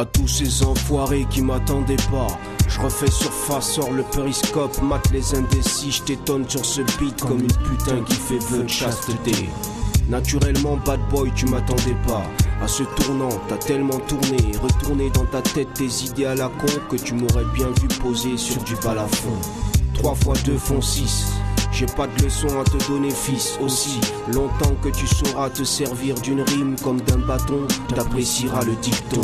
À tous ces enfoirés qui m'attendaient pas. Je refais surface, sors le périscope, mate les indécis, je t'étonne sur ce beat comme une putain qui fait vœu de chasteté. Naturellement, bad boy, tu m'attendais pas. À ce tournant, t'as tellement tourné, retourné dans ta tête tes idées à la con que tu m'aurais bien vu poser sur du balafon. 3 fois 2 font 6. J'ai pas de leçon à te donner, fils. Aussi longtemps que tu sauras te servir d'une rime comme d'un bâton, t'apprécieras le dicton.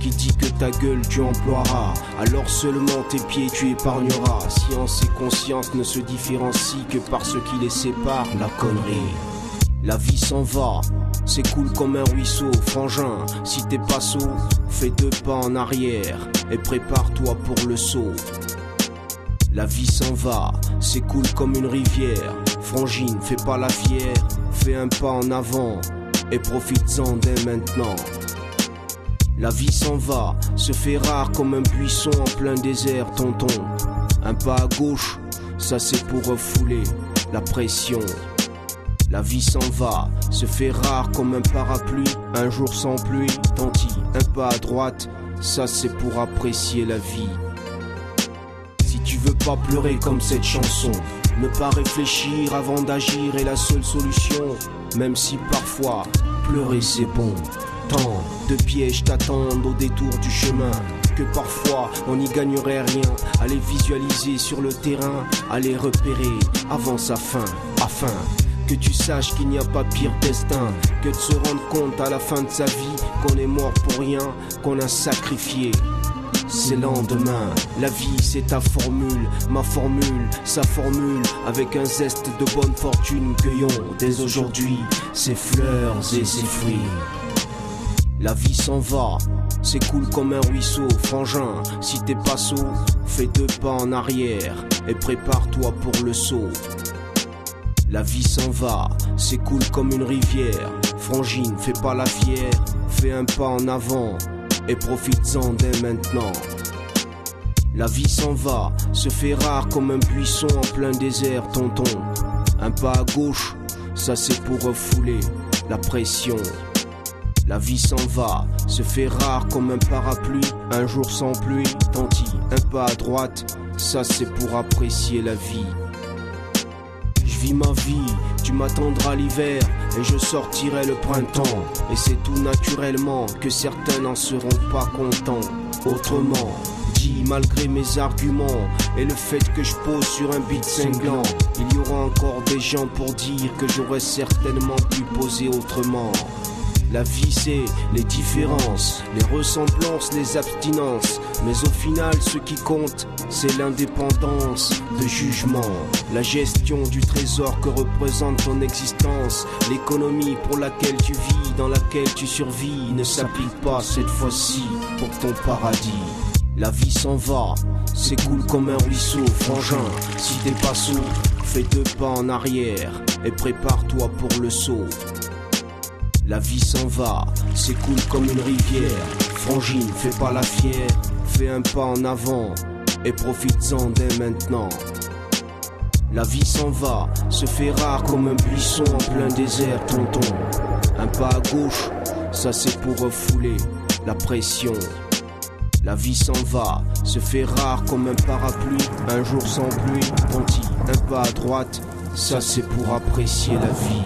Qui dit que ta gueule tu emploieras, alors seulement tes pieds tu épargneras. Science et conscience ne se différencient que par ce qui les sépare, la connerie. La vie s'en va, cool comme un ruisseau, frangin. Si t'es pas saut, fais deux pas en arrière et prépare-toi pour le saut. La vie s'en va, cool comme une rivière. Frangine, fais pas la fière, fais un pas en avant et profites-en dès maintenant. La vie s'en va, se fait rare comme un buisson en plein désert, tonton. Un pas à gauche, ça c'est pour refouler la pression. La vie s'en va, se fait rare comme un parapluie, un jour sans pluie, tanti. Un pas à droite, ça c'est pour apprécier la vie. Si tu veux pas pleurer comme cette chanson, ne pas réfléchir avant d'agir est la seule solution. Même si parfois pleurer c'est bon. Tant de pièges t'attendent au détour du chemin que parfois on n'y gagnerait rien. À visualiser sur le terrain, à les repérer avant sa fin, afin que tu saches qu'il n'y a pas pire destin que de se rendre compte à la fin de sa vie qu'on est mort pour rien, qu'on a sacrifié c'est lendemain. La vie, c'est ta formule, ma formule, sa formule, avec un zeste de bonne fortune. Cueillons dès aujourd'hui ses fleurs et ses fruits. La vie s'en va, cool comme un ruisseau, frangin. Si t'es pas saut, fais deux pas en arrière et prépare-toi pour le saut. La vie s'en va, cool comme une rivière. Frangine, fais pas la fière, fais un pas en avant et profites-en dès maintenant. La vie s'en va, se fait rare comme un buisson en plein désert, tonton. Un pas à gauche, ça c'est pour refouler la pression. La vie s'en va, se fait rare comme un parapluie, un jour sans pluie, tanti. Un pas à droite, ça c'est pour apprécier la vie. Je vis ma vie, tu m'attendras l'hiver et je sortirai le printemps. Et c'est tout naturellement que certains n'en seront pas contents. Autrement, dit malgré mes arguments et le fait que je pose sur un beat cinglant, il y aura encore des gens pour dire que j'aurais certainement pu poser autrement. La vie c'est les différences, les ressemblances, les abstinences. Mais au final ce qui compte c'est l'indépendance de jugement. La gestion du trésor que représente ton existence. L'économie pour laquelle tu vis, dans laquelle tu survis, ne s'applique pas cette fois-ci pour ton paradis. La vie s'en va, cool comme un ruisseau, frangin. Si t'es pas saut, fais deux pas en arrière et prépare-toi pour le saut. La vie s'en va, cool comme une rivière. Frangine, fais pas la fière, fais un pas en avant et profites-en dès maintenant. La vie s'en va, se fait rare comme un buisson en plein désert, tonton. Un pas à gauche, ça c'est pour refouler la pression. La vie s'en va, se fait rare comme un parapluie, un jour sans pluie, tanti. Un pas à droite, ça c'est pour apprécier la vie.